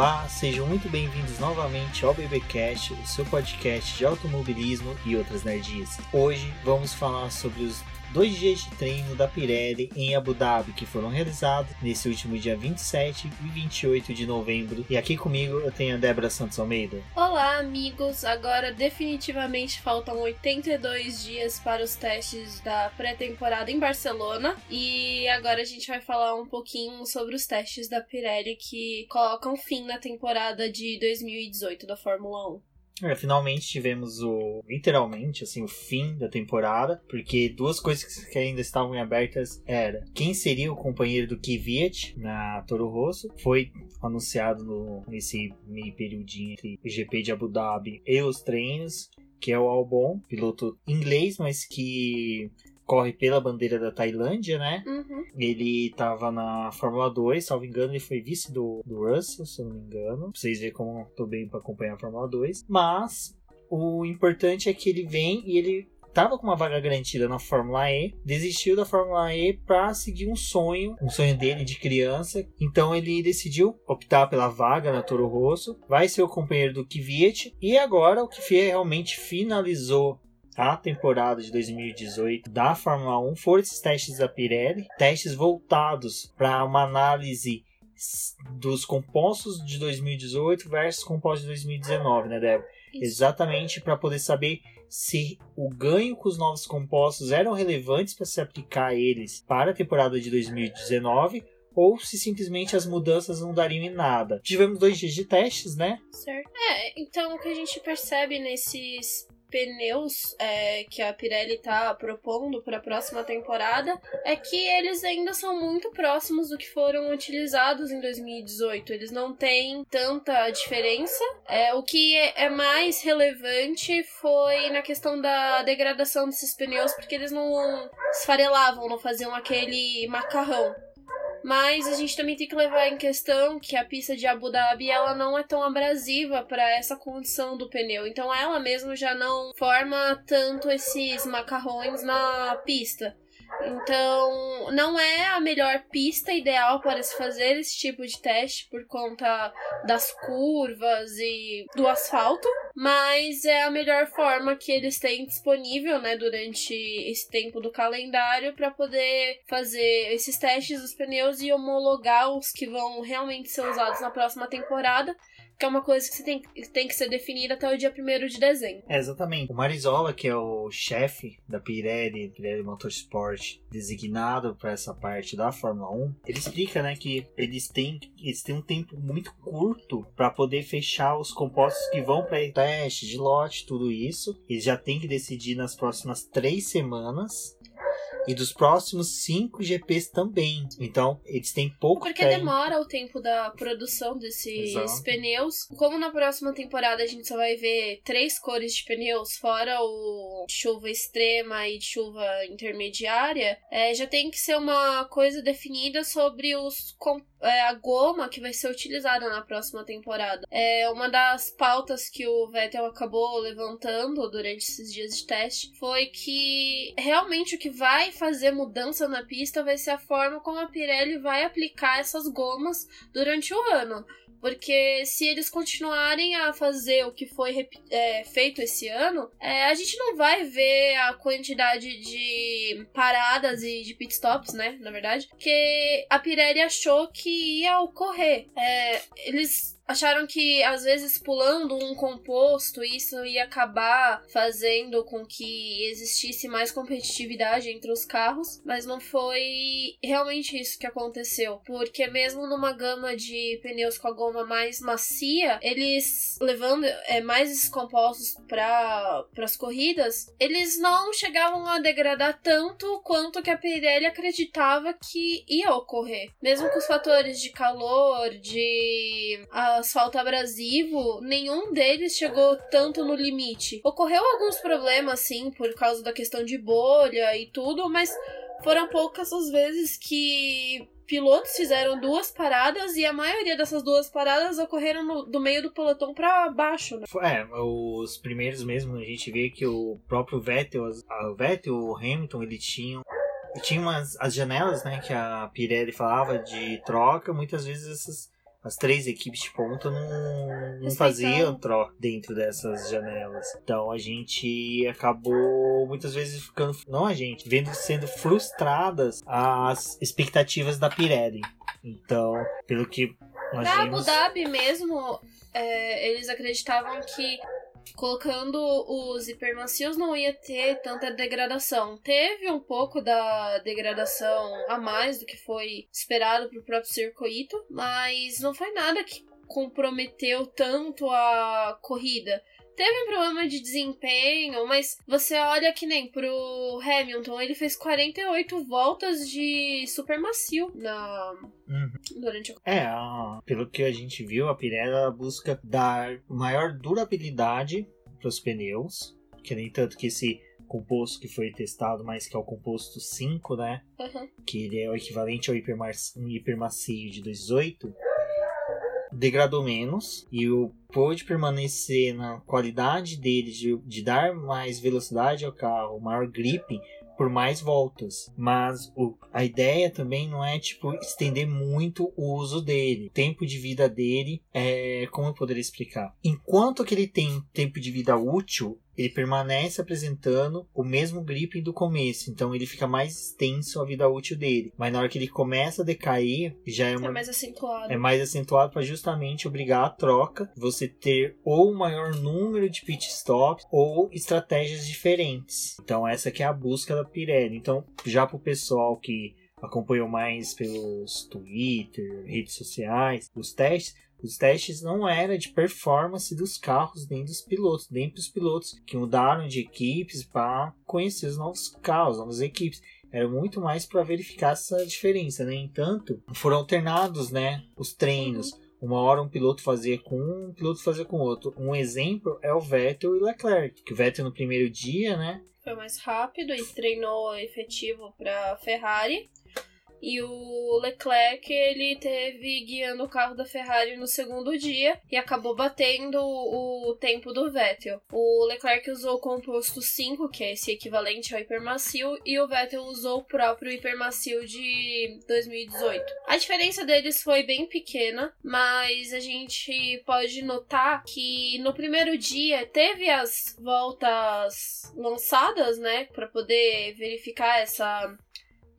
Olá, sejam muito bem-vindos novamente ao BBcast, o seu podcast de automobilismo e outras nerdias. Hoje vamos falar sobre os dois dias de treino da Pirelli em Abu Dhabi, que foram realizados nesse último dia 27 e 28 de novembro. E aqui comigo eu tenho a Débora Santos Almeida. Olá, amigos! Agora definitivamente faltam 82 dias para os testes da pré-temporada em Barcelona. E agora a gente vai falar um pouquinho sobre os testes da Pirelli que colocam fim na temporada de 2018 da Fórmula 1. É, finalmente tivemos o literalmente assim o fim da temporada, porque duas coisas que ainda estavam abertas era quem seria o companheiro do Kvyat na Toro Rosso, foi anunciado no, nesse meio periodinho entre o GP de Abu Dhabi e os treinos, que é o Albon, piloto inglês, mas que corre pela bandeira da Tailândia, né? Uhum. Ele tava na Fórmula 2, salvo engano, ele foi vice do, do Russell, se eu não me engano. Pra vocês verem como eu tô bem pra acompanhar a Fórmula 2. Mas o importante é que ele vem e ele tava com uma vaga garantida na Fórmula E, desistiu da Fórmula E para seguir um sonho, um sonho dele de criança. Então ele decidiu optar pela vaga na Toro Rosso, vai ser o companheiro do Kvyat e agora o Kvyat realmente finalizou a temporada de 2018 da Fórmula 1 foram esses testes da Pirelli, testes voltados para uma análise dos compostos de 2018 versus compostos de 2019, né, Débora? Exatamente para poder saber se o ganho com os novos compostos eram relevantes para se aplicar a eles para a temporada de 2019 ou se simplesmente as mudanças não dariam em nada. Tivemos dois dias de testes, né? Certo. É, então o que a gente percebe nesses pneus é, que a Pirelli está propondo para a próxima temporada é que eles ainda são muito próximos do que foram utilizados em 2018. Eles não têm tanta diferença. É, o que é mais relevante foi na questão da degradação desses pneus, porque eles não esfarelavam, não faziam aquele macarrão. Mas a gente também tem que levar em questão que a pista de Abu Dhabi ela não é tão abrasiva para essa condição do pneu. Então ela mesmo já não forma tanto esses macarrões na pista. Então, não é a melhor pista ideal para se fazer esse tipo de teste por conta das curvas e do asfalto, mas é a melhor forma que eles têm disponível, né, durante esse tempo do calendário para poder fazer esses testes dos pneus e homologar os que vão realmente ser usados na próxima temporada que é uma coisa que tem, tem que ser definida até o dia 1 de dezembro. É, exatamente. O Marizola, que é o chefe da Pirelli, Pirelli Motorsport, designado para essa parte da Fórmula 1, ele explica, né, que eles têm, eles têm um tempo muito curto para poder fechar os compostos que vão para teste de lote, tudo isso. Eles já têm que decidir nas próximas três semanas e dos próximos cinco GPs também. Então, eles têm pouco Porque tempo. demora o tempo da produção desses Exato. pneus. Como na próxima temporada a gente só vai ver três cores de pneus, fora o chuva extrema e chuva intermediária, é, já tem que ser uma coisa definida sobre os é, a goma que vai ser utilizada na próxima temporada. É uma das pautas que o Vettel acabou levantando durante esses dias de teste foi que realmente o que vai fazer mudança na pista vai ser a forma como a Pirelli vai aplicar essas gomas durante o ano. Porque se eles continuarem a fazer o que foi é, feito esse ano, é, a gente não vai ver a quantidade de paradas e de pitstops, né? Na verdade, que a Pirelli achou que ia ocorrer. É, eles acharam que às vezes pulando um composto isso ia acabar fazendo com que existisse mais competitividade entre os carros, mas não foi realmente isso que aconteceu, porque mesmo numa gama de pneus com a goma mais macia, eles levando é, mais esses compostos para as corridas, eles não chegavam a degradar tanto quanto que a Pirelli acreditava que ia ocorrer, mesmo com os fatores de calor, de asfalto abrasivo, nenhum deles chegou tanto no limite. Ocorreu alguns problemas, sim, por causa da questão de bolha e tudo, mas foram poucas as vezes que pilotos fizeram duas paradas e a maioria dessas duas paradas ocorreram no, do meio do pelotão para baixo. Né? É, os primeiros mesmo a gente vê que o próprio Vettel, o Vettel, o Hamilton, ele tinham tinha umas as janelas, né, que a Pirelli falava de troca, muitas vezes essas as três equipes de ponta não, não faziam troca dentro dessas janelas. Então a gente acabou muitas vezes ficando, não a gente, vendo sendo frustradas as expectativas da Pirelli. Então, pelo que nós Na vimos... Abu Dhabi mesmo, é, eles acreditavam que colocando os hipermacios não ia ter tanta degradação. Teve um pouco da degradação a mais do que foi esperado pro próprio circuito, mas não foi nada que comprometeu tanto a corrida. Teve um problema de desempenho, mas você olha que nem pro Hamilton, ele fez 48 voltas de super macio na Uhum. durante a É, a- pelo que a gente viu, a Pirelli ela busca dar maior durabilidade para os pneus, que nem tanto que esse composto que foi testado, mas que é o composto 5, né? Uhum. Que ele é o equivalente ao um hipermacio de 2.8, degradou menos e o pôde permanecer na qualidade dele de, de dar mais velocidade ao carro, maior grip por mais voltas. Mas o, a ideia também não é tipo estender muito o uso dele. O tempo de vida dele é como eu poderia explicar. Enquanto que ele tem tempo de vida útil, ele permanece apresentando o mesmo grip do começo, então ele fica mais extenso a vida útil dele. Mas na hora que ele começa a decair, já é É uma mais acentuado. é mais acentuado para justamente obrigar a troca, você ter ou maior número de pit stops ou estratégias diferentes. Então essa que é a busca da Pirelli. Então já para o pessoal que acompanhou mais pelos Twitter, redes sociais, os testes, os testes não era de performance dos carros nem dos pilotos, nem para os pilotos que mudaram de equipes para conhecer os novos carros, novas equipes era muito mais para verificar essa diferença, né? Entanto, foram alternados, né, os treinos. Uma hora um piloto fazia com um, um piloto fazia com outro. Um exemplo é o Vettel e o Leclerc, que o Vettel no primeiro dia, né, Foi mais rápido e treinou efetivo para Ferrari. E o Leclerc, ele teve guiando o carro da Ferrari no segundo dia e acabou batendo o tempo do Vettel. O Leclerc usou o composto 5, que é esse equivalente ao hipermacio, e o Vettel usou o próprio hipermacio de 2018. A diferença deles foi bem pequena, mas a gente pode notar que no primeiro dia teve as voltas lançadas, né, para poder verificar essa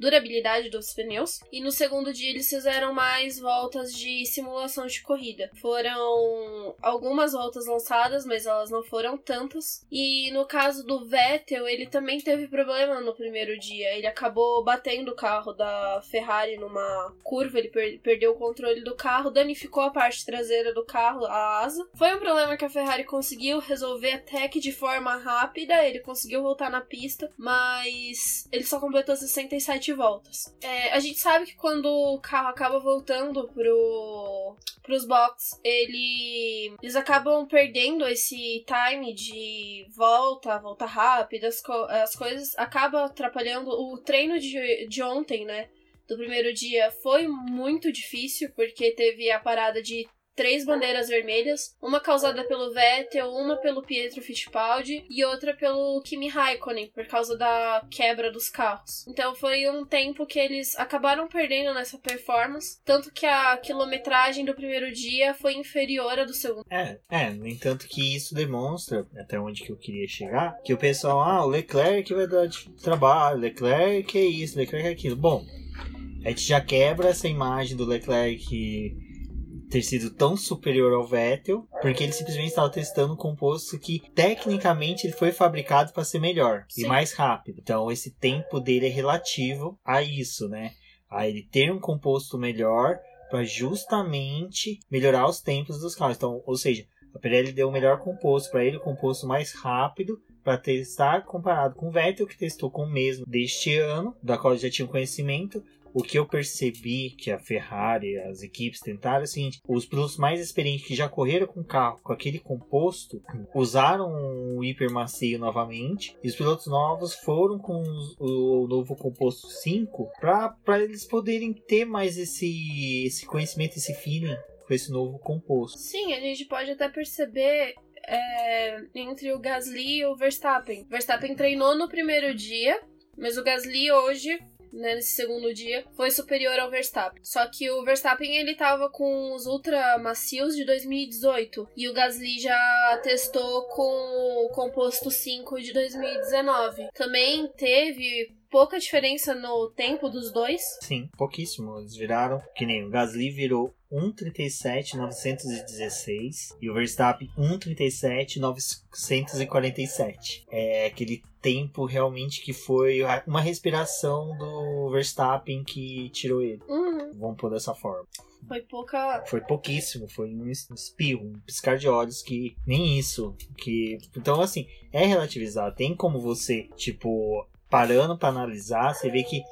durabilidade dos pneus. E no segundo dia eles fizeram mais voltas de simulação de corrida. Foram algumas voltas lançadas, mas elas não foram tantas. E no caso do Vettel, ele também teve problema no primeiro dia. Ele acabou batendo o carro da Ferrari numa curva, ele per perdeu o controle do carro, danificou a parte traseira do carro, a asa. Foi um problema que a Ferrari conseguiu resolver até que de forma rápida, ele conseguiu voltar na pista, mas ele só completou 67 voltas. É, a gente sabe que quando o carro acaba voltando pro, pros box, ele, eles acabam perdendo esse time de volta, volta rápida, as, co as coisas acaba atrapalhando o treino de, de ontem, né? Do primeiro dia foi muito difícil, porque teve a parada de três bandeiras vermelhas, uma causada pelo Vettel, uma pelo Pietro Fittipaldi e outra pelo Kimi Raikkonen, por causa da quebra dos carros. Então foi um tempo que eles acabaram perdendo nessa performance, tanto que a quilometragem do primeiro dia foi inferior à do segundo. É, é, no entanto que isso demonstra, até onde que eu queria chegar, que o pessoal, ah, o Leclerc vai dar trabalho, Leclerc é isso, Leclerc é aquilo. Bom, a gente já quebra essa imagem do Leclerc ter sido tão superior ao Vettel, porque ele simplesmente estava testando um composto que tecnicamente ele foi fabricado para ser melhor Sim. e mais rápido. Então esse tempo dele é relativo a isso, né? A ele ter um composto melhor para justamente melhorar os tempos dos carros. Então, ou seja, a Pirelli deu o melhor composto para ele, o composto mais rápido para testar comparado com o Vettel que testou com o mesmo deste ano, da qual já tinha conhecimento. O que eu percebi que a Ferrari, as equipes tentaram é o seguinte: os pilotos mais experientes que já correram com o carro com aquele composto usaram o hipermacio novamente, e os pilotos novos foram com o novo composto 5 para eles poderem ter mais esse, esse conhecimento, esse feeling com esse novo composto. Sim, a gente pode até perceber é, entre o Gasly e o Verstappen. Verstappen treinou no primeiro dia, mas o Gasly hoje né, nesse segundo dia, foi superior ao Verstappen. Só que o Verstappen ele tava com os ultra macios de 2018 e o Gasly já testou com o composto 5 de 2019. Também teve pouca diferença no tempo dos dois. Sim, pouquíssimo. Eles viraram, que nem o Gasly virou 1,37,916 e o Verstappen 1,37,947. É aquele tempo realmente que foi uma respiração do Verstappen que tirou ele. Uhum. Vamos pôr dessa forma. Foi pouca. Foi pouquíssimo, foi um espirro, um piscar de olhos que nem isso. que Então, assim, é relativizar. Tem como você, tipo, parando para analisar, você vê que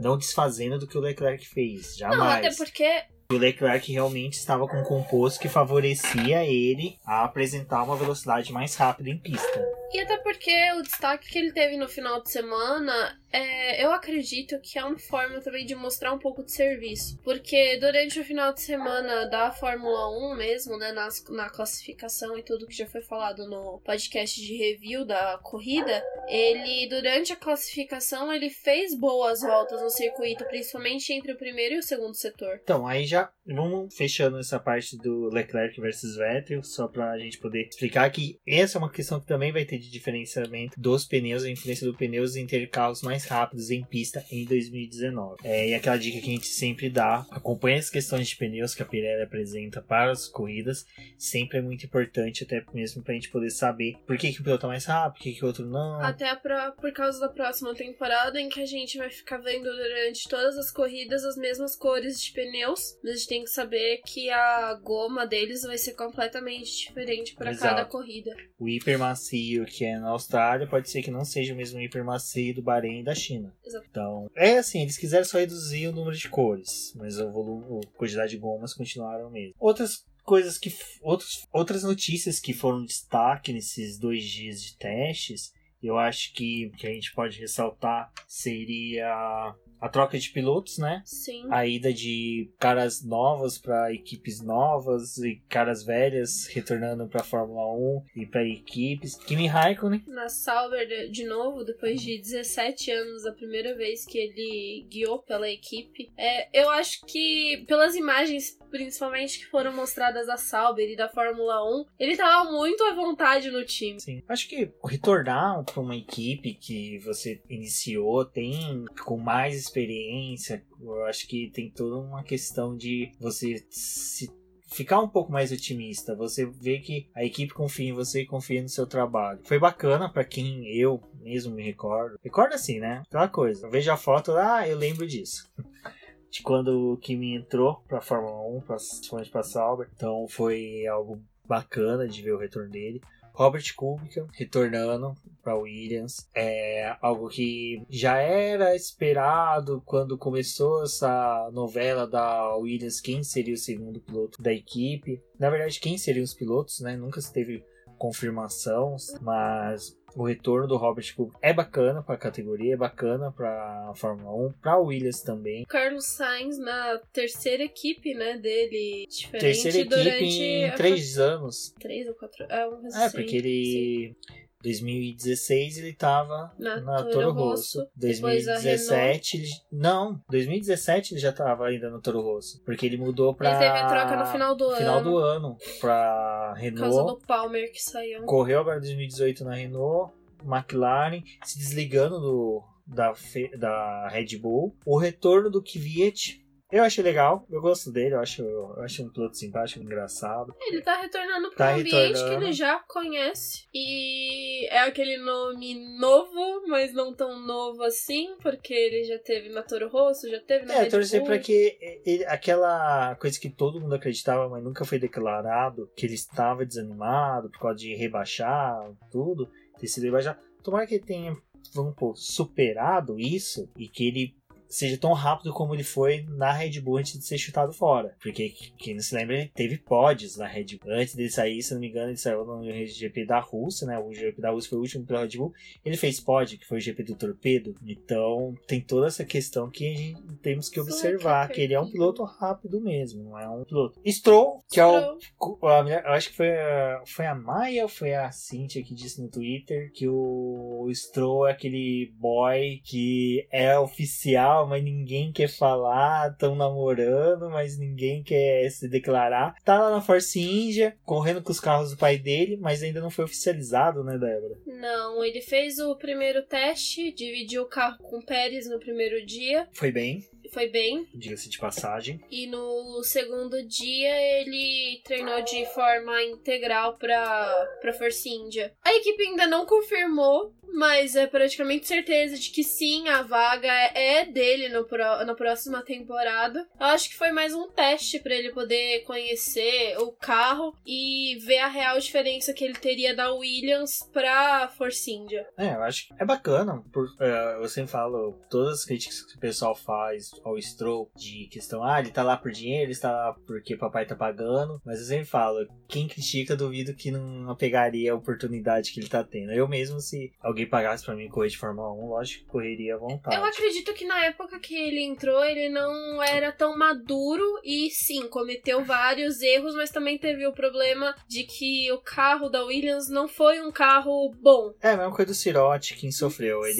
não desfazendo do que o Leclerc fez. Jamais. Não, até porque o Leclerc realmente estava com um composto que favorecia ele a apresentar uma velocidade mais rápida em pista. E até porque o destaque que ele teve no final de semana, é, eu acredito que é uma forma também de mostrar um pouco de serviço. Porque durante o final de semana da Fórmula 1 mesmo, né, na, na classificação e tudo que já foi falado no podcast de review da corrida, ele, durante a classificação, ele fez boas voltas no circuito, principalmente entre o primeiro e o segundo setor. Então, aí já vamos fechando essa parte do Leclerc versus Vettel, só pra gente poder explicar que essa é uma questão que também vai ter de diferenciamento dos pneus, a influência dos pneus ter carros mais rápidos em pista em 2019. É, e aquela dica que a gente sempre dá, acompanhe as questões de pneus que a Pirelli apresenta para as corridas, sempre é muito importante, até mesmo para a gente poder saber por que, que o piloto é mais rápido, por que, que o outro não. Até pra, por causa da próxima temporada, em que a gente vai ficar vendo durante todas as corridas as mesmas cores de pneus, mas a gente tem que saber que a goma deles vai ser completamente diferente para cada corrida. O hiper macio que é na Austrália, pode ser que não seja o mesmo hipermacio do Bahrein da China. Exato. Então, é assim, eles quiseram só reduzir o número de cores, mas o volume, a quantidade de gomas continuaram mesmo. Outras coisas que outros, outras notícias que foram destaque nesses dois dias de testes eu acho que que a gente pode ressaltar seria a troca de pilotos, né? Sim. A ida de caras novas para equipes novas e caras velhas retornando para Fórmula 1 e para equipes. Kimi Raikkonen na Sauber de novo, depois de 17 anos, a primeira vez que ele guiou pela equipe. É, eu acho que pelas imagens principalmente que foram mostradas da Sauber e da Fórmula 1, ele tava muito à vontade no time. Sim. Acho que retornar para uma equipe que você iniciou tem com mais experiência. Eu acho que tem toda uma questão de você se ficar um pouco mais otimista. Você vê que a equipe confia em você e confia no seu trabalho. Foi bacana para quem eu mesmo me recordo. Recordo assim, né? Aquela coisa. Eu vejo a foto, ah, eu lembro disso. De quando o Kimi entrou pra Fórmula 1, principalmente pra Sauber. Então foi algo bacana de ver o retorno dele. Robert Kubica retornando para Williams. É algo que já era esperado quando começou essa novela da Williams quem seria o segundo piloto da equipe. Na verdade quem seriam os pilotos né? Nunca se teve confirmação mas o retorno do Robert Kubica é bacana para a categoria, é bacana para a Fórmula 1, para a Williams também. Carlos Sainz na terceira equipe, né, dele, diferente terceira equipe em três anos. Três ou quatro, é, um é assim, porque ele sim. 2016 ele tava na, na Toro Rosso. Rosso. 2017 ele... não, 2017 ele já tava ainda no Toro Rosso, porque ele mudou para Ele teve a troca no final do final ano. do ano para Renault. Por causa do Palmer que saiu. Correu agora 2018 na Renault, McLaren se desligando do da, da Red Bull. O retorno do Kvyat eu achei legal, eu gosto dele, eu acho, eu acho um piloto simpático, engraçado. Ele tá retornando para tá um ambiente retornando. que ele já conhece. E é aquele nome novo, mas não tão novo assim, porque ele já teve na Toro Rosso, já teve na É, eu torci pra que ele, aquela coisa que todo mundo acreditava, mas nunca foi declarado, que ele estava desanimado por causa de rebaixar tudo, ter sido rebaixado. Tomara que ele tenha, vamos pôr, superado isso e que ele seja tão rápido como ele foi na Red Bull antes de ser chutado fora. Porque, quem não se lembra, teve pódios na Red Bull. Antes dele sair, se não me engano, ele saiu no GP da Rússia, né? O GP da Rússia foi o último pela Red Bull. Ele fez pódio, que foi o GP do Torpedo. Então, tem toda essa questão que a gente temos que observar, que ele é um piloto rápido mesmo, não é um piloto. Stroll, que é o... Eu acho que foi a, foi a Maia ou foi a Cintia que disse no Twitter que o Stroll é aquele boy que é oficial tal, mas ninguém quer falar, estão namorando, mas ninguém quer se declarar. Tá lá na Force India, correndo com os carros do pai dele, mas ainda não foi oficializado, né, Débora? Não, ele fez o primeiro teste, dividiu o carro com o Pérez no primeiro dia. Foi bem foi bem. Diga-se de passagem. E no segundo dia ele treinou de forma integral para para Force India. A equipe ainda não confirmou mas é praticamente certeza de que sim, a vaga é dele no pro, na próxima temporada. Eu acho que foi mais um teste para ele poder conhecer o carro e ver a real diferença que ele teria da Williams pra Force India. É, eu acho que é bacana. Por, uh, eu sempre falo, todas as críticas que o pessoal faz ao Stroll de questão, ah, ele tá lá por dinheiro, ele está lá porque papai tá pagando. Mas eu sempre falo, quem critica, duvido que não pegaria a oportunidade que ele tá tendo. Eu mesmo, se alguém alguém pagasse para mim correr de Fórmula 1, lógico que correria à vontade. Eu acredito que na época que ele entrou, ele não era tão maduro e sim, cometeu vários erros, mas também teve o problema de que o carro da Williams não foi um carro bom. É, a mesma coisa do Cirotti, quem sofreu. Ele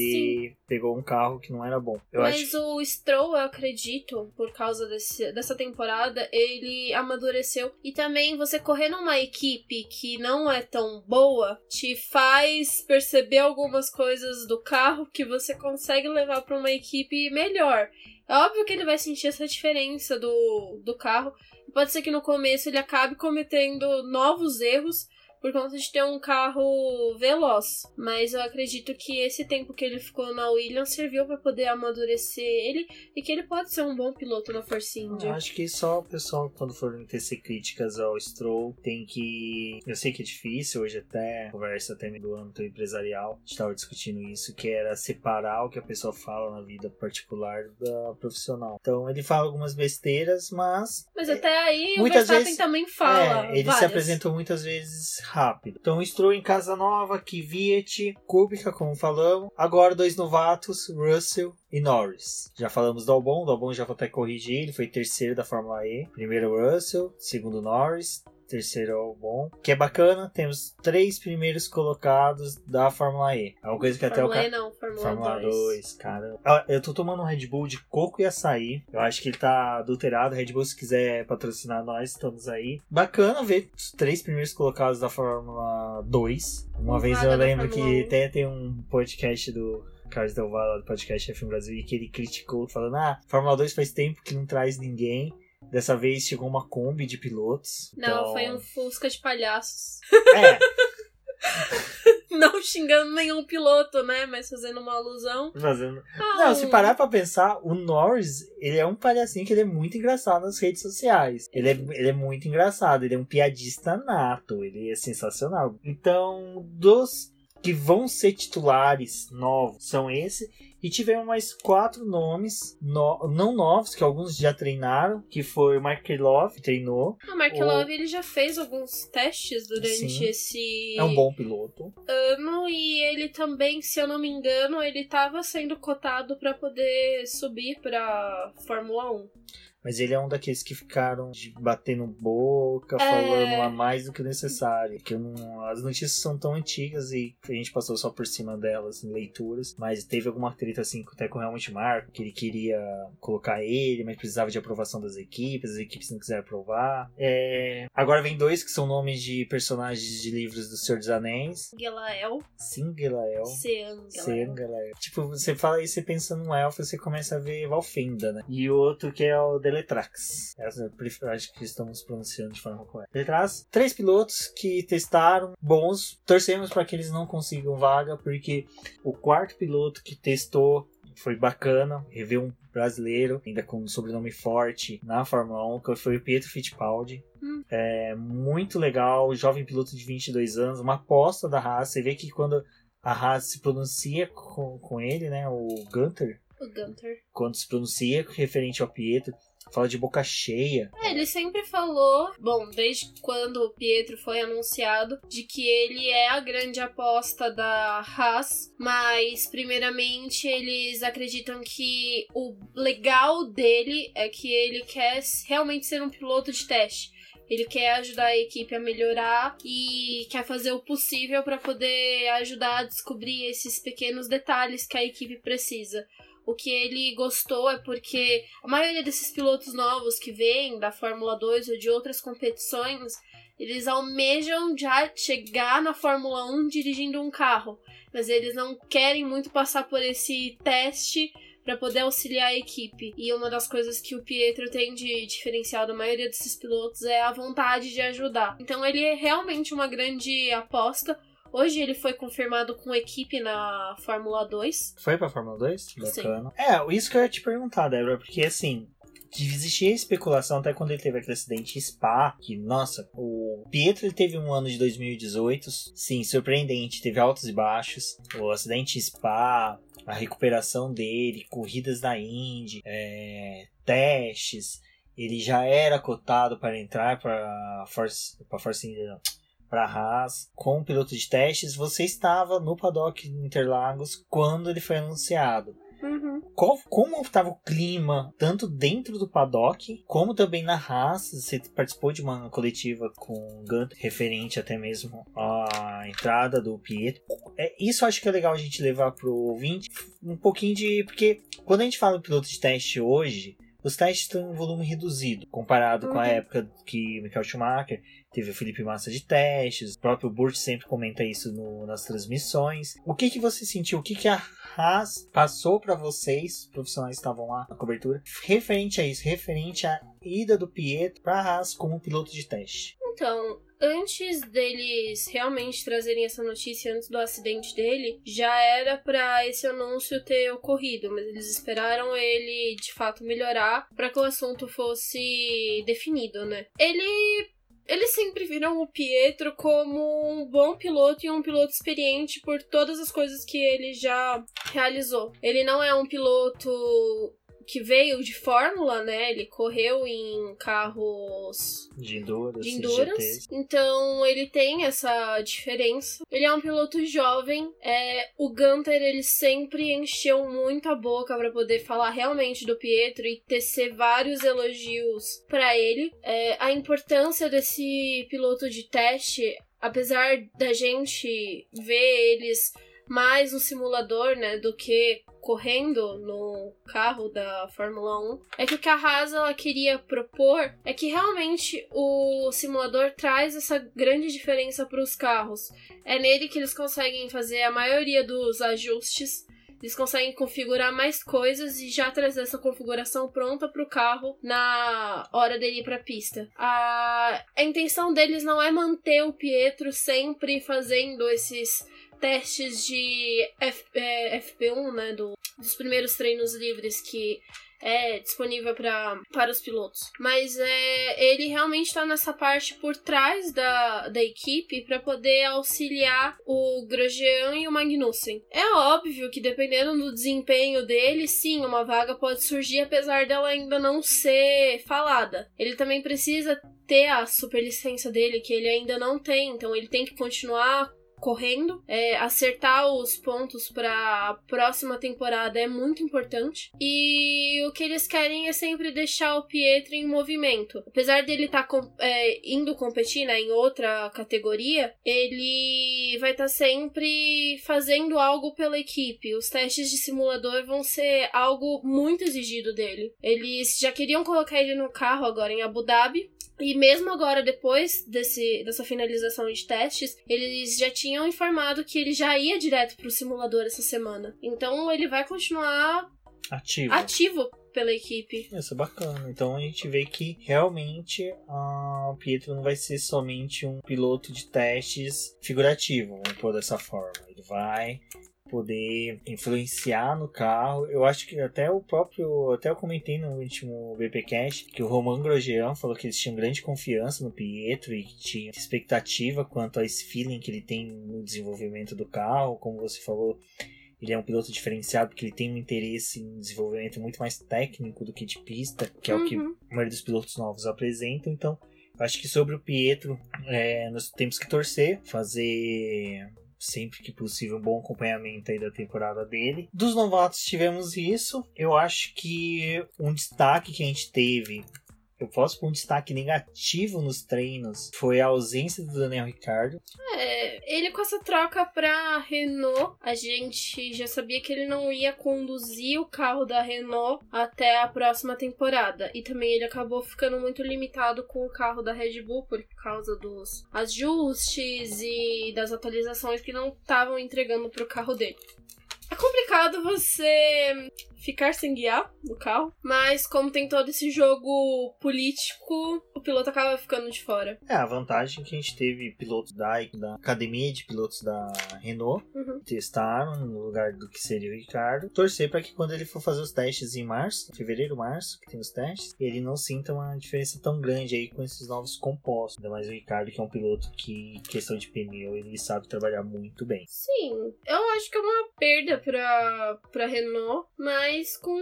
sim. pegou um carro que não era bom. Eu mas acho... o Stroll, eu acredito, por causa desse, dessa temporada, ele amadureceu. E também você correr numa equipe que não é tão boa te faz perceber algum algumas coisas do carro que você consegue levar para uma equipe melhor. É óbvio que ele vai sentir essa diferença do, do carro. Pode ser que no começo ele acabe cometendo novos erros, por conta de ter um carro veloz. Mas eu acredito que esse tempo que ele ficou na Williams serviu para poder amadurecer ele e que ele pode ser um bom piloto na Force India. Eu acho que só o pessoal, quando for tecer críticas ao Stroll, tem que. Eu sei que é difícil, hoje até conversa até do âmbito empresarial, a gente estava discutindo isso, que era separar o que a pessoa fala na vida particular da profissional. Então ele fala algumas besteiras, mas. Mas até aí o Verstappen vezes, também fala. É, ele várias. se apresentou muitas vezes rápido. Então Stroll em Casa Nova, Kvyat, Kubica, como falamos. Agora dois novatos, Russell e Norris. Já falamos do Albon, do Albon já vou até corrigir, ele foi terceiro da Fórmula E. Primeiro Russell, segundo Norris, terceiro bom. Que é bacana, temos três primeiros colocados da Fórmula E. É uma coisa que Fórmula até o cara. não, Fórmula, Fórmula 2. 2, cara. Ah, eu tô tomando um Red Bull de coco e açaí. Eu acho que ele tá adulterado. Red Bull, se quiser patrocinar nós, estamos aí. Bacana ver os três primeiros colocados da Fórmula 2. Uma vez eu lembro que até tem um podcast do Carlos Del Valle do podcast F1 Brasil e que ele criticou falando: "Ah, Fórmula 2 faz tempo que não traz ninguém". Dessa vez chegou uma Kombi de pilotos. Não, então... foi um Fusca de palhaços. É. Não xingando nenhum piloto, né? Mas fazendo uma alusão. Fazendo. Ah, Não, se parar pra pensar, o Norris, ele é um palhacinho que ele é muito engraçado nas redes sociais. Ele é, ele é muito engraçado, ele é um piadista nato, ele é sensacional. Então, dos que vão ser titulares novos são esse. E tivemos mais quatro nomes no, não novos, que alguns já treinaram, que foi o Mark Love, treinou. O Mark o... Love ele já fez alguns testes durante Sim, esse é um bom piloto. ano e ele também, se eu não me engano, ele estava sendo cotado para poder subir para Fórmula 1. Mas ele é um daqueles que ficaram de batendo boca, é... falando a mais do que necessário. Que não, as notícias são tão antigas e a gente passou só por cima delas em leituras. Mas teve alguma treta assim até com o Helmut Marko, que ele queria colocar ele, mas precisava de aprovação das equipes, as equipes não quiseram aprovar. É... Agora vem dois que são nomes de personagens de livros do Senhor dos Anéis. Gelael. Sim, Gelael. Sean Gelael. Tipo, você fala isso, você pensa num elfo, você começa a ver Valfenda, né? E o outro que é o Deletrax. Essa eu acho que estamos pronunciando de forma correta. Deletrax, três pilotos que testaram, bons. Torcemos para que eles não consigam vaga, porque o quarto piloto que testou foi bacana, rever um brasileiro, ainda com um sobrenome forte na Fórmula 1, que foi o Pietro Fittipaldi. Hum. É muito legal, jovem piloto de 22 anos, uma aposta da Haas. Você vê que quando a Haas se pronuncia com, com ele, né, o Gunter, o Gunter. Quando se pronuncia referente ao Pietro, fala de boca cheia. É, ele sempre falou, bom, desde quando o Pietro foi anunciado, de que ele é a grande aposta da Haas, mas primeiramente eles acreditam que o legal dele é que ele quer realmente ser um piloto de teste. Ele quer ajudar a equipe a melhorar e quer fazer o possível para poder ajudar a descobrir esses pequenos detalhes que a equipe precisa. O que ele gostou é porque a maioria desses pilotos novos que vêm da Fórmula 2 ou de outras competições, eles almejam já chegar na Fórmula 1 dirigindo um carro, mas eles não querem muito passar por esse teste para poder auxiliar a equipe. E uma das coisas que o Pietro tem de diferencial da maioria desses pilotos é a vontade de ajudar. Então ele é realmente uma grande aposta. Hoje ele foi confirmado com equipe na Fórmula 2. Foi pra Fórmula 2? Bacana. Sim. É, isso que eu ia te perguntar, Débora, porque assim, existia especulação até quando ele teve aquele acidente Spa, que, nossa, o Pietro ele teve um ano de 2018, sim, surpreendente, teve altos e baixos. O acidente Spa, a recuperação dele, corridas da Indy, é, testes. Ele já era cotado para entrar para Force, para Force India, para Haas como piloto de testes. Você estava no paddock Interlagos quando ele foi anunciado. Uhum. Qual, como estava o clima, tanto dentro do paddock, como também na Haas? Você participou de uma coletiva com o Gunter, referente até mesmo à entrada do Pietro. É, isso acho que é legal a gente levar pro ouvinte um pouquinho de. Porque quando a gente fala em piloto de teste hoje, os testes estão em volume reduzido, comparado uhum. com a uhum. época que Michael Schumacher teve o Felipe Massa de testes, o próprio Burt sempre comenta isso no, nas transmissões. O que que você sentiu? O que que a Haas passou para vocês, profissionais que estavam lá na cobertura, referente a isso, referente à ida do Pietro para a Haas como piloto de teste? Então, antes deles realmente trazerem essa notícia antes do acidente dele, já era para esse anúncio ter ocorrido, mas eles esperaram ele de fato melhorar para que o assunto fosse definido, né? Ele eles sempre viram o Pietro como um bom piloto e um piloto experiente por todas as coisas que ele já realizou. Ele não é um piloto que veio de Fórmula, né? Ele correu em carros de Endurance. De endurance. Então ele tem essa diferença. Ele é um piloto jovem. É, o Gunter ele sempre encheu muito a boca para poder falar realmente do Pietro e tecer vários elogios para ele. É, a importância desse piloto de teste, apesar da gente ver eles mais no simulador, né, do que correndo no carro da Fórmula 1, é que o que a Haas ela queria propor é que realmente o simulador traz essa grande diferença para os carros. É nele que eles conseguem fazer a maioria dos ajustes. Eles conseguem configurar mais coisas e já trazer essa configuração pronta para o carro na hora dele ir para a pista. A intenção deles não é manter o Pietro sempre fazendo esses testes de F, é, FP1, né, do, dos primeiros treinos livres que é disponível pra, para os pilotos. Mas é, ele realmente está nessa parte por trás da, da equipe para poder auxiliar o Grosjean e o Magnussen. É óbvio que dependendo do desempenho dele, sim, uma vaga pode surgir, apesar dela ainda não ser falada. Ele também precisa ter a superlicença dele, que ele ainda não tem, então ele tem que continuar correndo. É, acertar os pontos para a próxima temporada é muito importante. E o que eles querem é sempre deixar o Pietro em movimento. Apesar dele estar tá, é, indo competir né, em outra categoria, ele vai estar tá sempre fazendo algo pela equipe. Os testes de simulador vão ser algo muito exigido dele. Eles já queriam colocar ele no carro agora em Abu Dhabi, e mesmo agora, depois desse, dessa finalização de testes, eles já tinham informado que ele já ia direto pro simulador essa semana. Então ele vai continuar ativo, ativo pela equipe. Isso é bacana. Então a gente vê que realmente o Pietro não vai ser somente um piloto de testes figurativo, vamos pôr dessa forma. Ele vai poder influenciar no carro. Eu acho que até o próprio, até eu comentei no último BPcast que o Roman Grosjean falou que eles tinham grande confiança no Pietro e que tinha expectativa quanto a esse feeling que ele tem no desenvolvimento do carro, como você falou. Ele é um piloto diferenciado porque ele tem um interesse em desenvolvimento muito mais técnico do que de pista, que é uhum. o que uhum. a maioria dos pilotos novos apresentam. Então, acho que sobre o Pietro, é, nós temos que torcer, fazer sempre que possível um bom acompanhamento aí da temporada dele. Dos novatos tivemos isso. Eu acho que um destaque que a gente teve eu posso pôr um destaque negativo nos treinos foi a ausência do Daniel Ricardo. É, ele com essa troca pra Renault, a gente já sabia que ele não ia conduzir o carro da Renault até a próxima temporada. E também ele acabou ficando muito limitado com o carro da Red Bull por causa dos ajustes e das atualizações que não estavam entregando pro carro dele. É complicado você ficar sem guiar no carro, mas como tem todo esse jogo político, o piloto acaba ficando de fora. É, a vantagem é que a gente teve pilotos da, da academia de pilotos da Renault uhum. testaram no lugar do que seria o Ricardo. Torcer para que quando ele for fazer os testes em março, fevereiro, março, que tem os testes, ele não sinta uma diferença tão grande aí com esses novos compostos. Ainda mais o Ricardo, que é um piloto que, questão de pneu, ele sabe trabalhar muito bem. Sim, eu acho que é uma perda para para Renault, mas com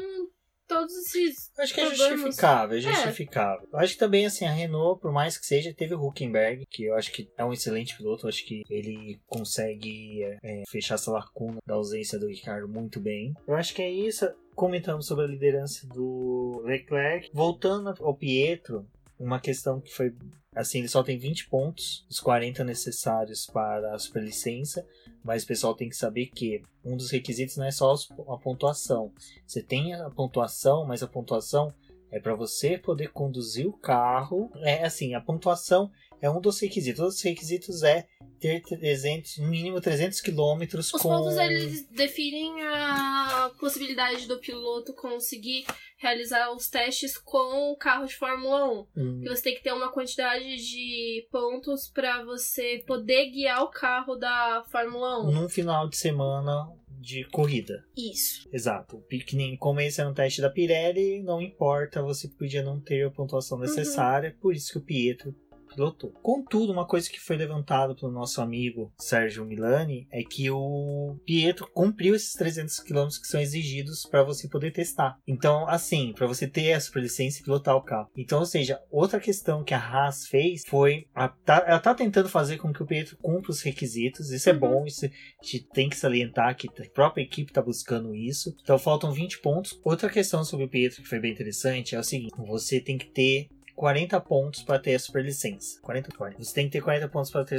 todos esses. Acho que é justificável, é justificável. É. Eu acho que também, assim, a Renault, por mais que seja, teve o Huckenberg, que eu acho que é um excelente piloto. Eu acho que ele consegue é, fechar essa lacuna da ausência do Ricardo muito bem. Eu acho que é isso. Comentamos sobre a liderança do Leclerc. Voltando ao Pietro, uma questão que foi assim, ele só tem 20 pontos, os 40 necessários para a superlicença, mas o pessoal tem que saber que um dos requisitos não é só a pontuação. Você tem a pontuação, mas a pontuação é para você poder conduzir o carro. É assim, a pontuação é um dos requisitos. Outros requisitos é ter 300, no mínimo 300 quilômetros Os com... pontos eles definem a possibilidade do piloto conseguir realizar os testes com o carro de Fórmula 1. Hum. Que você tem que ter uma quantidade de pontos para você poder guiar o carro da Fórmula 1. Num final de semana de corrida. Isso. Exato. Que nem como esse era um teste da Pirelli, não importa, você podia não ter a pontuação necessária, uhum. por isso que o Pietro pilotou. Contudo, uma coisa que foi levantada pelo nosso amigo Sérgio Milani é que o Pietro cumpriu esses 300 km que são exigidos para você poder testar. Então, assim, para você ter a superlicença e pilotar o carro. Então, ou seja, outra questão que a Haas fez foi a, tá, ela tá tentando fazer com que o Pietro cumpra os requisitos. Isso é uhum. bom, isso a gente tem que salientar que a própria equipe tá buscando isso. Então, faltam 20 pontos. Outra questão sobre o Pietro que foi bem interessante é o seguinte: você tem que ter 40 pontos para ter a superlicença. 40 40. Você tem que ter 40 pontos para ter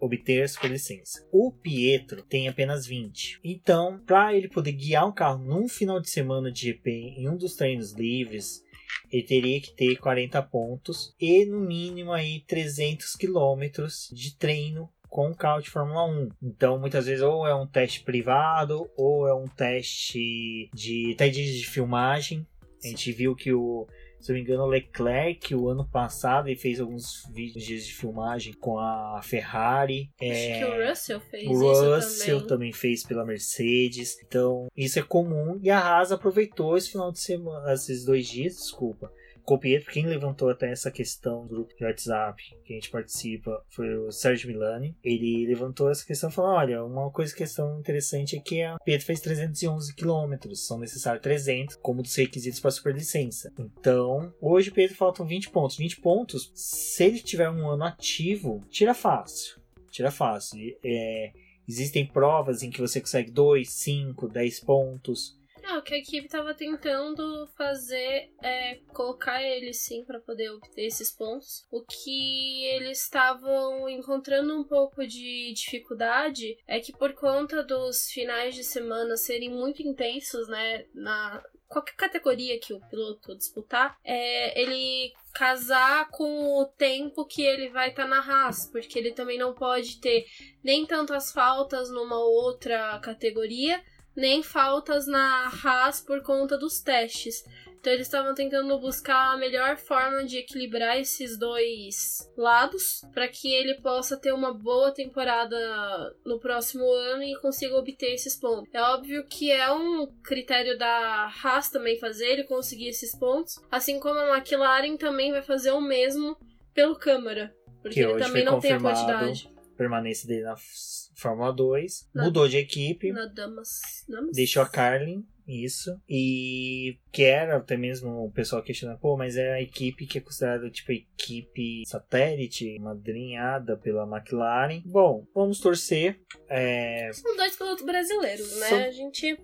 obter a superlicença. O Pietro tem apenas 20. Então, para ele poder guiar um carro num final de semana de GP em um dos treinos livres, ele teria que ter 40 pontos e no mínimo aí 300 quilômetros de treino com o carro de Fórmula 1. Então, muitas vezes, ou é um teste privado, ou é um teste de até de filmagem. A gente viu que o se eu não me engano, o Leclerc, o ano passado, ele fez alguns vídeos de filmagem com a Ferrari. Acho é... que o Russell fez o Russell também. também fez pela Mercedes. Então, isso é comum. E a Haas aproveitou esse final de semana, esses dois dias, desculpa, Pietro, quem levantou até essa questão do grupo de WhatsApp que a gente participa foi o Sérgio Milani. Ele levantou essa questão e falou: olha, uma coisa questão interessante é que a Pietro fez 311 quilômetros, são necessários 300 como dos requisitos para superlicença. Então, hoje o Pietro faltam 20 pontos. 20 pontos, se ele tiver um ano ativo, tira fácil. Tira fácil. É, existem provas em que você consegue 2, 5, 10 pontos. Não, o que a equipe tava tentando fazer é colocar ele sim para poder obter esses pontos. O que eles estavam encontrando um pouco de dificuldade é que por conta dos finais de semana serem muito intensos, né, na qualquer categoria que o piloto disputar, é ele casar com o tempo que ele vai estar tá na Haas, porque ele também não pode ter nem tantas faltas numa outra categoria, nem faltas na Haas por conta dos testes. Então eles estavam tentando buscar a melhor forma de equilibrar esses dois lados para que ele possa ter uma boa temporada no próximo ano e consiga obter esses pontos. É óbvio que é um critério da Haas também fazer ele conseguir esses pontos, assim como a McLaren também vai fazer o mesmo pelo Câmara, porque que ele também não tem a quantidade. Permanência dele na Fórmula 2, na, mudou de equipe, na Damas, Damas. deixou a Carlin, isso, e que era até mesmo o pessoal questionando, pô, mas é a equipe que é considerada tipo equipe satélite, madrinhada pela McLaren. Bom, vamos torcer. É... São dois pilotos brasileiros, né? São... A gente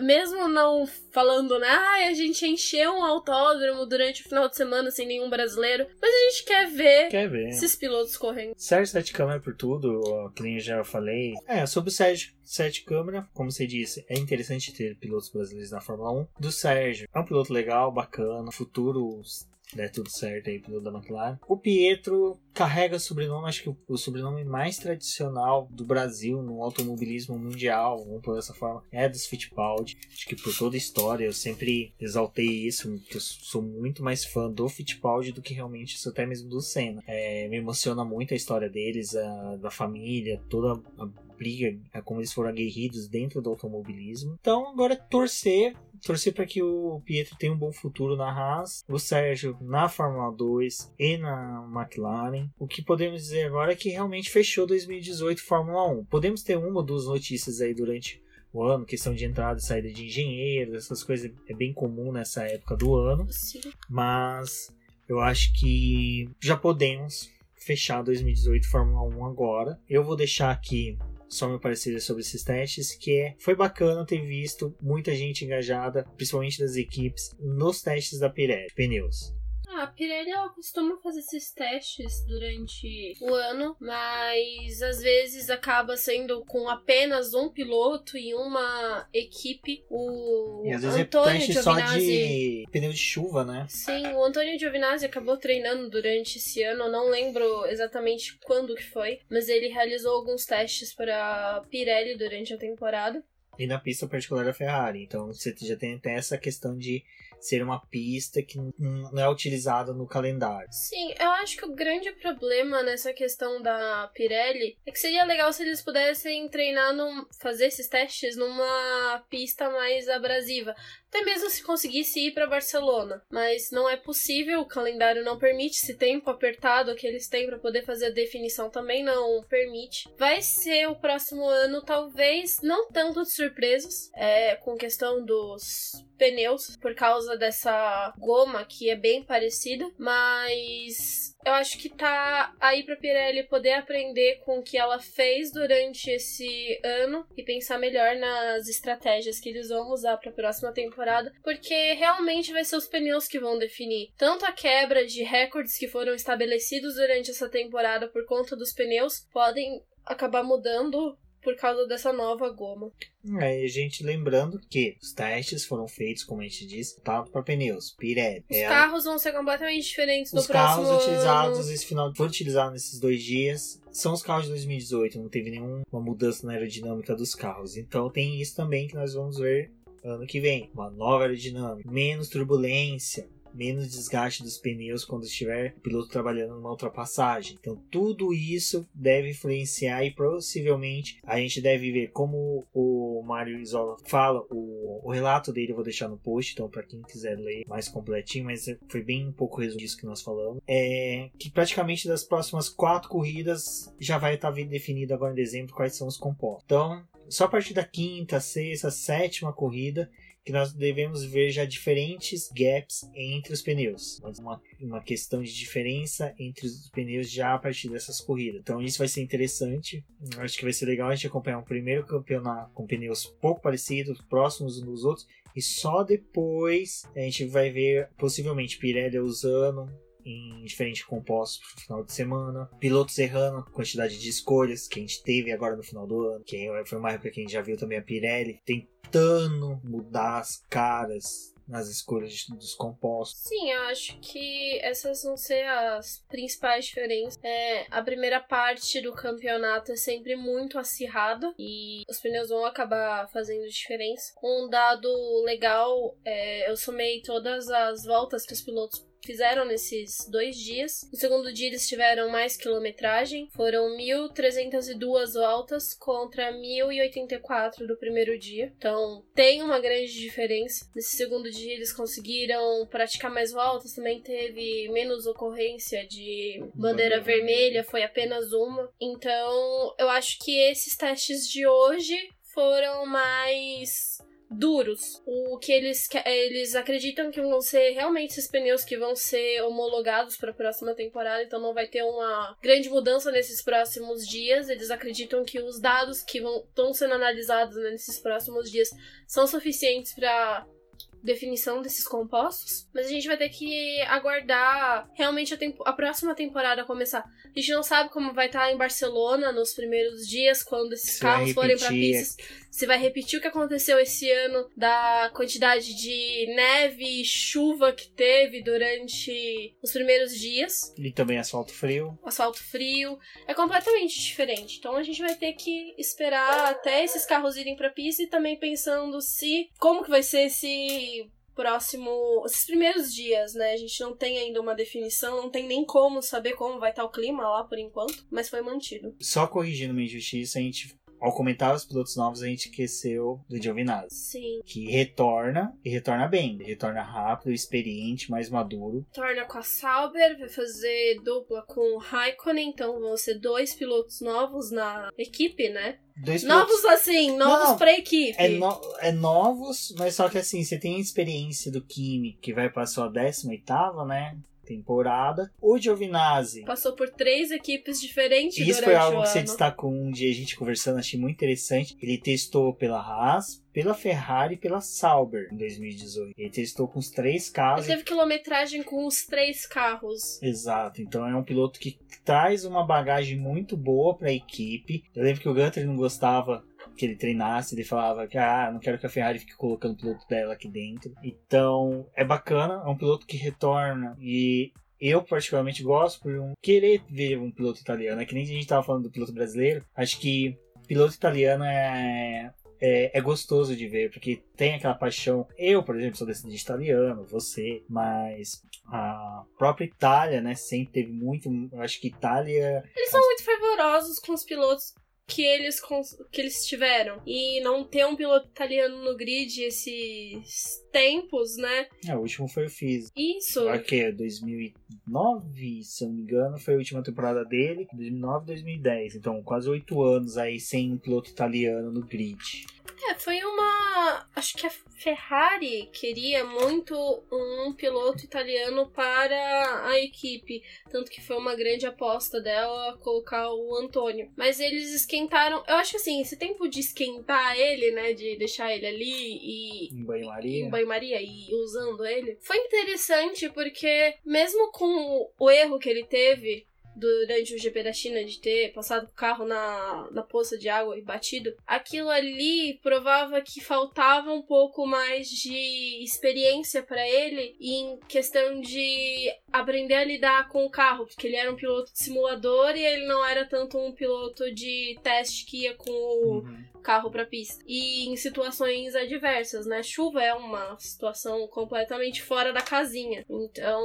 mesmo não falando, né? Ah, a gente encheu um autódromo durante o final de semana sem nenhum brasileiro. Mas a gente quer ver, quer ver. esses pilotos correndo. Sérgio Sete Câmara por tudo, que nem eu já falei. É, sobre o Sérgio Sete Câmara, como você disse, é interessante ter pilotos brasileiros na Fórmula 1. Do Sérgio, é um piloto legal, bacana, futuro der tudo certo aí pelo da McLaren. O Pietro carrega o sobrenome, acho que o sobrenome mais tradicional do Brasil no automobilismo mundial, vamos por dessa forma, é dos Fittipaldi. Acho que por toda a história eu sempre exaltei isso, que eu sou muito mais fã do Fittipaldi do que realmente sou até mesmo do Senna. É, me emociona muito a história deles, a, da família, toda a briga, como eles foram aguerridos dentro do automobilismo. Então agora é torcer torcer para que o Pietro tenha um bom futuro na Haas, o Sérgio na Fórmula 2 e na McLaren. O que podemos dizer agora é que realmente fechou 2018 Fórmula 1. Podemos ter uma ou duas notícias aí durante o ano, questão de entrada e saída de engenheiros, essas coisas é bem comum nessa época do ano. Sim. Mas eu acho que já podemos fechar 2018 Fórmula 1 agora. Eu vou deixar aqui só meu parecer sobre esses testes, que é foi bacana ter visto muita gente engajada, principalmente das equipes, nos testes da Pirelli, pneus. Ah, a Pirelli ela costuma fazer esses testes durante o ano, mas às vezes acaba sendo com apenas um piloto e uma equipe. O e às vezes Antônio é teste Giovinazzi... só de pneu de chuva, né? Sim, o Antônio Giovinazzi acabou treinando durante esse ano, eu não lembro exatamente quando que foi, mas ele realizou alguns testes para a Pirelli durante a temporada. E na pista particular da Ferrari, então você já tem até essa questão de ser uma pista que não é utilizada no calendário. Sim, eu acho que o grande problema nessa questão da Pirelli é que seria legal se eles pudessem treinar, num, fazer esses testes numa pista mais abrasiva. Até mesmo se conseguisse ir para Barcelona. Mas não é possível, o calendário não permite. Esse tempo apertado que eles têm para poder fazer a definição também não permite. Vai ser o próximo ano, talvez, não tanto de surpresas, é, com questão dos pneus, por causa dessa goma que é bem parecida, mas eu acho que tá aí pra Pirelli poder aprender com o que ela fez durante esse ano e pensar melhor nas estratégias que eles vão usar para a próxima temporada, porque realmente vai ser os pneus que vão definir tanto a quebra de recordes que foram estabelecidos durante essa temporada por conta dos pneus, podem acabar mudando por causa dessa nova goma. É, a gente lembrando que os testes foram feitos, como a gente disse, tanto para pneus, Pirelli. Os é, carros vão ser completamente diferentes os no próximo carros utilizados esse final foram utilizados nesses dois dias são os carros de 2018, não teve nenhuma mudança na aerodinâmica dos carros. Então tem isso também que nós vamos ver ano que vem, uma nova aerodinâmica, menos turbulência, menos desgaste dos pneus quando estiver o piloto trabalhando numa ultrapassagem. Então, tudo isso deve influenciar e possivelmente a gente deve ver como o Mário Isola fala, o, o relato dele eu vou deixar no post, então para quem quiser ler mais completinho, mas foi bem um pouco resumo disso que nós falamos. É que praticamente das próximas quatro corridas já vai estar tá definido agora em dezembro quais são os compostos. Então, só a partir da quinta, sexta, sétima corrida que nós devemos ver já diferentes gaps entre os pneus. Uma, uma questão de diferença entre os pneus já a partir dessas corridas. Então isso vai ser interessante. Acho que vai ser legal a gente acompanhar um primeiro campeonato com pneus pouco parecidos, próximos uns dos outros. E só depois a gente vai ver possivelmente Pirelli usando em diferentes compostos pro final de semana. Pilotos errando quantidade de escolhas que a gente teve agora no final do ano. Que foi uma época que a gente já viu também a Pirelli tentando mudar as caras nas escolhas dos compostos. Sim, eu acho que essas vão ser as principais diferenças. É, a primeira parte do campeonato é sempre muito acirrada e os pneus vão acabar fazendo diferença. Um dado legal, é, eu somei todas as voltas que os pilotos fizeram nesses dois dias. No segundo dia eles tiveram mais quilometragem, foram 1.302 voltas contra 1.084 do primeiro dia. Então tem uma grande diferença. Nesse segundo dia eles conseguiram praticar mais voltas, também teve menos ocorrência de bandeira vermelha, foi apenas uma. Então eu acho que esses testes de hoje foram mais duros. O que eles, eles acreditam que vão ser realmente esses pneus que vão ser homologados para a próxima temporada, então não vai ter uma grande mudança nesses próximos dias. Eles acreditam que os dados que vão estão sendo analisados né, nesses próximos dias são suficientes para definição desses compostos, mas a gente vai ter que aguardar realmente a, a, próxima temporada começar. A gente não sabe como vai estar em Barcelona nos primeiros dias, quando esses Se carros forem para pistas. Se vai repetir o que aconteceu esse ano, da quantidade de neve e chuva que teve durante os primeiros dias. E também asfalto frio. Asfalto frio. É completamente diferente. Então a gente vai ter que esperar até esses carros irem pra pista e também pensando se. como que vai ser esse próximo. Esses primeiros dias, né? A gente não tem ainda uma definição, não tem nem como saber como vai estar o clima lá por enquanto, mas foi mantido. Só corrigindo uma injustiça, a gente ao comentar os pilotos novos, a gente esqueceu do Giovinazzi. Sim. Que retorna, e retorna bem. retorna rápido, experiente, mais maduro. Torna com a Sauber, vai fazer dupla com o Raikkonen, então vão ser dois pilotos novos na equipe, né? Dois novos pilotos... assim, novos não, pra equipe. É, no... é novos, mas só que assim, você tem a experiência do Kimi, que vai para sua 18 né? Temporada. O Giovinazzi. Passou por três equipes diferentes Isso foi algo que você destacou um dia a gente conversando, achei muito interessante. Ele testou pela Haas, pela Ferrari e pela Sauber em 2018. Ele testou com os três carros. Ele teve quilometragem com os três carros. Exato. Então é um piloto que traz uma bagagem muito boa para a equipe. Eu lembro que o Gunter não gostava que ele treinasse, ele falava que ah, não quero que a Ferrari fique colocando o piloto dela aqui dentro. Então, é bacana, é um piloto que retorna e eu particularmente gosto por um querer ver um piloto italiano. É que nem a gente tava falando do piloto brasileiro. Acho que piloto italiano é, é, é, gostoso de ver, porque tem aquela paixão. Eu, por exemplo, sou descendente italiano, você, mas a própria Itália, né, sempre teve muito. Eu acho que Itália. Eles são muito fervorosos com os pilotos que eles, que eles tiveram. E não ter um piloto italiano no grid esses tempos, né? É, o último foi o Fizz. Isso. Aqui, 2009, se eu não me engano, foi a última temporada dele. 2009, 2010. Então, quase oito anos aí sem um piloto italiano no grid. É, foi uma. Acho que a Ferrari queria muito um piloto italiano para a equipe. Tanto que foi uma grande aposta dela colocar o Antônio. Mas eles esquentaram. Eu acho assim, esse tempo de esquentar ele, né? De deixar ele ali e. Em banho-maria. Em banho-maria e usando ele. Foi interessante porque, mesmo com o erro que ele teve durante o GP da China de ter passado o carro na, na poça de água e batido, aquilo ali provava que faltava um pouco mais de experiência para ele em questão de aprender a lidar com o carro, porque ele era um piloto de simulador e ele não era tanto um piloto de teste que ia com o uhum. Carro para pista. E em situações adversas, né? Chuva é uma situação completamente fora da casinha. Então,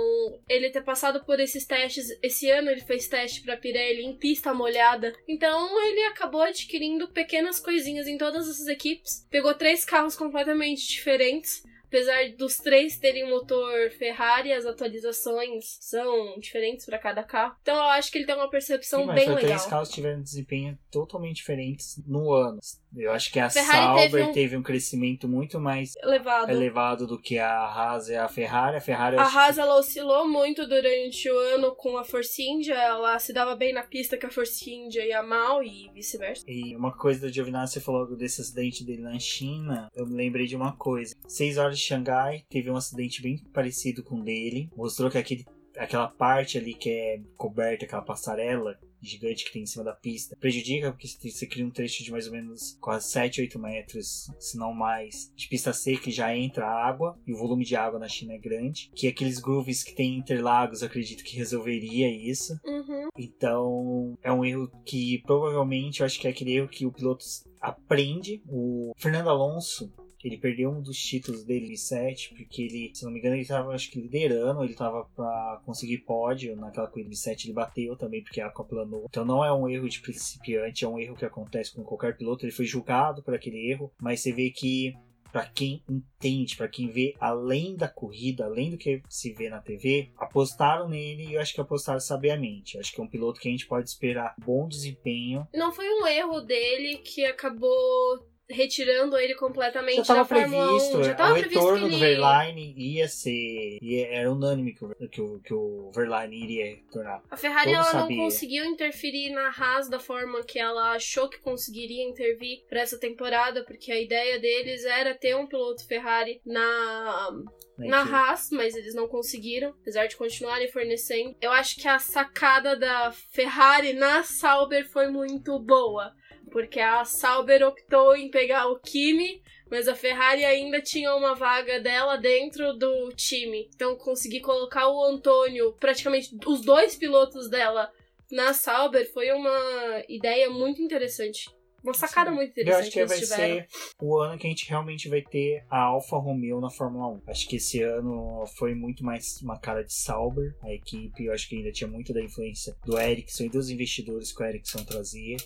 ele ter passado por esses testes, esse ano ele fez teste para Pirelli em pista molhada. Então, ele acabou adquirindo pequenas coisinhas em todas essas equipes. Pegou três carros completamente diferentes Apesar dos três terem motor Ferrari, as atualizações são diferentes para cada carro. Então eu acho que ele tem uma percepção Sim, mas bem legal. três carros tiveram desempenho totalmente diferentes no ano. Eu acho que a Ferrari Sauber teve um... teve um... crescimento muito mais elevado. elevado do que a Haas e a Ferrari. A Ferrari a Haas que... ela oscilou muito durante o ano com a Force India. Ela se dava bem na pista que a Force India ia mal e vice-versa. E uma coisa do Giovinazzi, você falou desse acidente dele na China. Eu me lembrei de uma coisa. Seis horas de Xangai teve um acidente bem parecido com o dele. Mostrou que aquele, aquela parte ali que é coberta, aquela passarela gigante que tem em cima da pista, prejudica porque você cria um trecho de mais ou menos quase 7, 8 metros, se não mais, de pista seca e já entra água, e o volume de água na China é grande, que aqueles grooves que tem interlagos, acredito que resolveria isso. Uhum. Então, é um erro que provavelmente eu acho que é aquele erro que o piloto aprende. O Fernando Alonso, ele perdeu um dos títulos dele em 7, porque ele, se não me engano, ele estava acho que liderando, ele estava para conseguir pódio naquela corrida de 7, ele bateu também porque a planou. Então não é um erro de principiante, é um erro que acontece com qualquer piloto. Ele foi julgado por aquele erro, mas você vê que para quem entende, para quem vê além da corrida, além do que se vê na TV, apostaram nele e eu acho que apostaram sabiamente. Eu acho que é um piloto que a gente pode esperar bom desempenho. Não foi um erro dele que acabou retirando ele completamente já da Fórmula previsto, 1. Já tava o previsto retorno que ele... do Verlaine ia ser. Ia, era unânime que, o- que, o, que o Verlaine iria retornar. A Ferrari ela não conseguiu interferir na Haas da forma que ela achou que conseguiria intervir para essa temporada, porque a ideia deles era ter um piloto Ferrari na na que- Haas, mas eles não conseguiram, apesar de continuarem fornecendo. Eu acho que a sacada da Ferrari na Sauber foi muito boa, porque a Sauber optou em pegar o Kimi, mas a Ferrari ainda tinha uma vaga dela dentro do time. Então consegui colocar o Antônio, praticamente os dois pilotos dela na Sauber foi uma ideia muito interessante. Uma sacada muito Eu interessante acho que que vai tiveram. ser o ano que a gente realmente vai ter a Alfa Romeo na Fórmula 1. Acho que esse ano foi muito mais uma cara de Sauber, a equipe. Eu acho que ainda tinha muito da influência do Ericsson e dos investidores que o Ericsson trazia.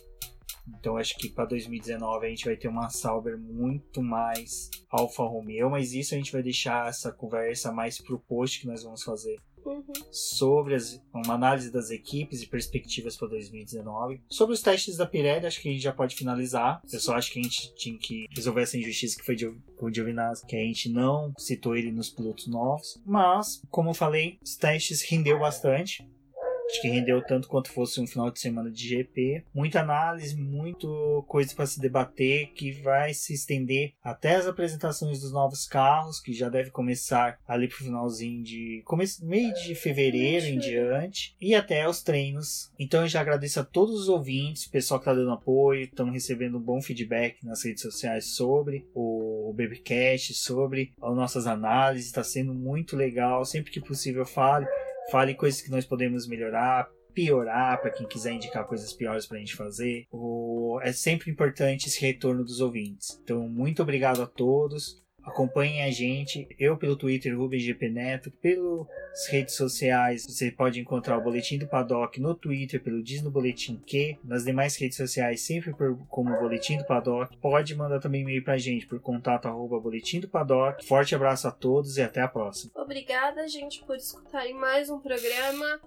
Então acho que para 2019 a gente vai ter uma Sauber muito mais Alfa Romeo, mas isso a gente vai deixar essa conversa mais pro post que nós vamos fazer Uhum. sobre as- uma análise das equipes e perspectivas para 2019. Sobre os testes da Pirelli, acho que a gente já pode finalizar. Eu só acho que a gente tinha que resolver essa injustiça que foi de, com o Giovinazzi, que a gente não citou ele nos pilotos novos. Mas, como eu falei, os testes rendeu bastante. Acho que rendeu tanto quanto fosse um final de semana de GP. Muita análise, muito coisa para se debater que vai se estender até as apresentações dos novos carros, que já deve começar ali pro finalzinho de começo, meio de fevereiro em diante e até os treinos. Então eu já agradeço a todos os ouvintes, o pessoal que tá dando apoio, estamos recebendo um bom feedback nas redes sociais sobre o Babycast, sobre as nossas análises, está sendo muito legal. Sempre que possível fale Fale coisas que nós podemos melhorar, piorar, para quem quiser indicar coisas piores para a gente fazer. O... É sempre importante esse retorno dos ouvintes. Então, muito obrigado a todos. Acompanhem a gente, eu pelo Twitter, Rubens GP Neto, pelas redes sociais, você pode encontrar o Boletim do Paddock no Twitter, pelo Diz no Boletim Q, nas demais redes sociais, sempre por, como Boletim do Paddock. Pode mandar também e-mail pra gente por contato arroba Boletim do Paddock. Forte abraço a todos e até a próxima. Obrigada, gente, por escutarem mais um programa.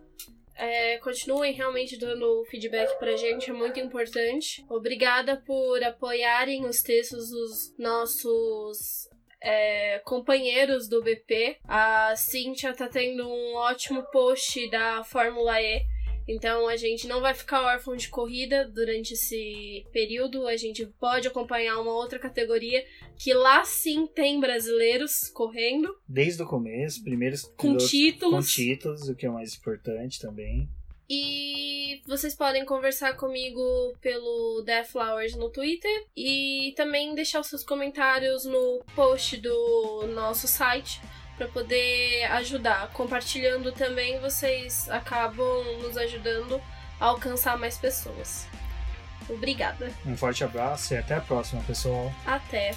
É, continuem realmente dando feedback pra gente, é muito importante. Obrigada por apoiarem os textos dos nossos é, companheiros do BP. A Cíntia tá tendo um ótimo post da Fórmula E. Então a gente não vai ficar órfão de corrida durante esse período. A gente pode acompanhar uma outra categoria que lá sim tem brasileiros correndo Desde o começo, primeiros com pilotos títulos. com títulos, o que é o mais importante também. E vocês podem conversar comigo pelo Death Flowers no Twitter e também deixar os seus comentários no post do nosso site para poder ajudar. Compartilhando também, vocês acabam nos ajudando a alcançar mais pessoas. Obrigada. Um forte abraço e até a próxima, pessoal. Até.